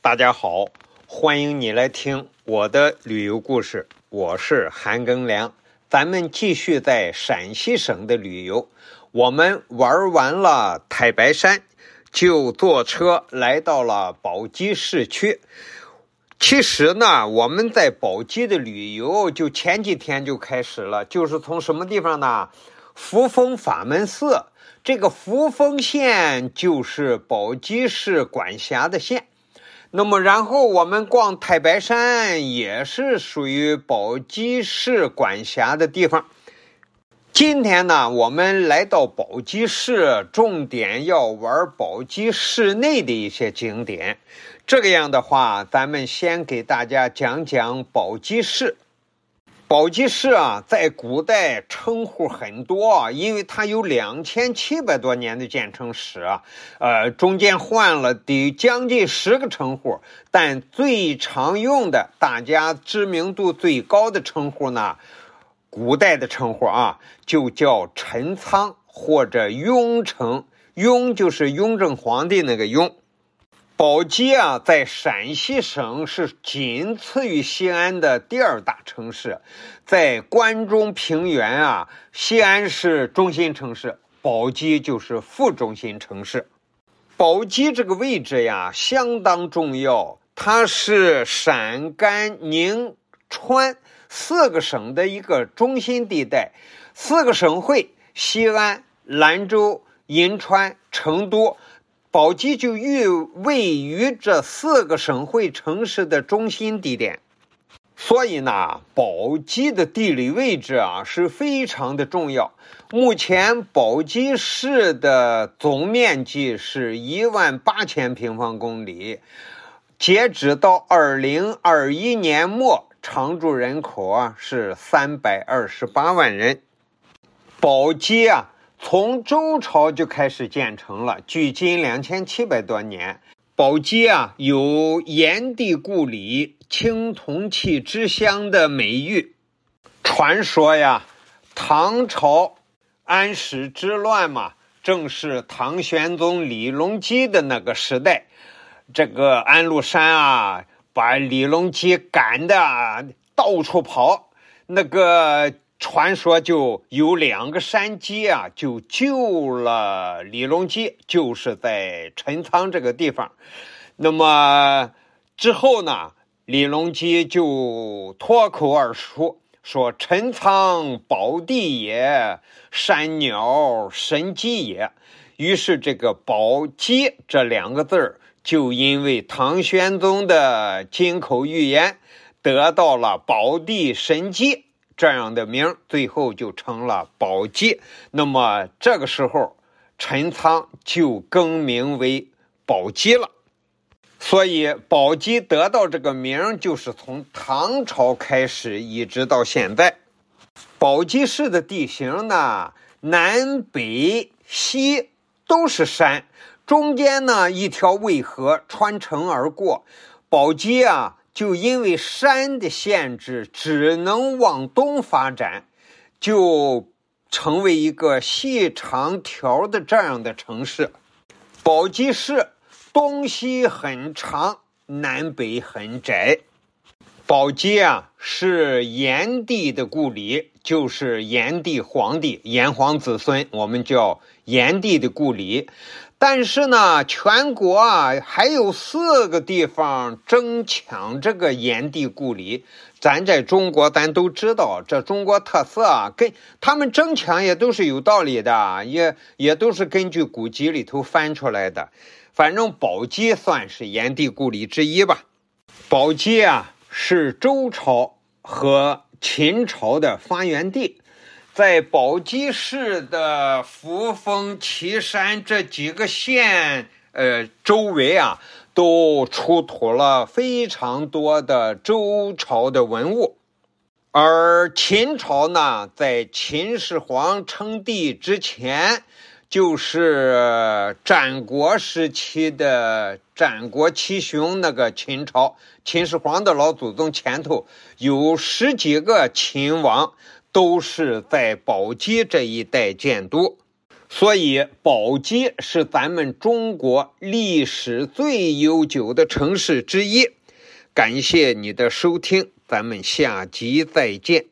大家好，欢迎你来听我的旅游故事。我是韩庚良，咱们继续在陕西省的旅游。我们玩完了太白山，就坐车来到了宝鸡市区。其实呢，我们在宝鸡的旅游就前几天就开始了，就是从什么地方呢？扶风法门寺。这个扶风县就是宝鸡市管辖的县。那么，然后我们逛太白山，也是属于宝鸡市管辖的地方。今天呢，我们来到宝鸡市，重点要玩宝鸡市内的一些景点。这个样的话，咱们先给大家讲讲宝鸡市。宝鸡市啊，在古代称呼很多，因为它有两千七百多年的建成史啊，呃，中间换了得将近十个称呼，但最常用的、大家知名度最高的称呼呢，古代的称呼啊，就叫陈仓或者雍城，雍就是雍正皇帝那个雍。宝鸡啊，在陕西省是仅次于西安的第二大城市，在关中平原啊，西安是中心城市，宝鸡就是副中心城市。宝鸡这个位置呀，相当重要，它是陕甘宁川四个省的一个中心地带，四个省会西安、兰州、银川、成都。宝鸡就位位于这四个省会城市的中心地点，所以呢，宝鸡的地理位置啊是非常的重要。目前宝鸡市的总面积是一万八千平方公里，截止到二零二一年末，常住人口啊是三百二十八万人。宝鸡啊。从周朝就开始建成了，距今两千七百多年。宝鸡啊，有炎帝故里、青铜器之乡的美誉。传说呀，唐朝安史之乱嘛，正是唐玄宗李隆基的那个时代。这个安禄山啊，把李隆基赶的到处跑，那个。传说就有两个山鸡啊，就救了李隆基，就是在陈仓这个地方。那么之后呢，李隆基就脱口而出说：“陈仓宝地也，山鸟神鸡也。”于是这个“宝鸡”这两个字儿，就因为唐玄宗的金口玉言，得到了“宝地神鸡”。这样的名最后就成了宝鸡。那么这个时候，陈仓就更名为宝鸡了。所以宝鸡得到这个名，就是从唐朝开始一直到现在。宝鸡市的地形呢，南北西都是山，中间呢一条渭河穿城而过。宝鸡啊。就因为山的限制，只能往东发展，就成为一个细长条的这样的城市。宝鸡市东西很长，南北很窄。宝鸡啊，是炎帝的故里，就是炎帝皇帝炎黄子孙，我们叫炎帝的故里。但是呢，全国啊还有四个地方争抢这个炎帝故里。咱在中国，咱都知道这中国特色啊，跟他们争抢也都是有道理的，也也都是根据古籍里头翻出来的。反正宝鸡算是炎帝故里之一吧。宝鸡啊，是周朝和秦朝的发源地。在宝鸡市的扶风、岐山这几个县，呃，周围啊，都出土了非常多的周朝的文物。而秦朝呢，在秦始皇称帝之前，就是战国时期的战国七雄那个秦朝，秦始皇的老祖宗前头有十几个秦王。都是在宝鸡这一带建都，所以，宝鸡是咱们中国历史最悠久的城市之一。感谢你的收听，咱们下集再见。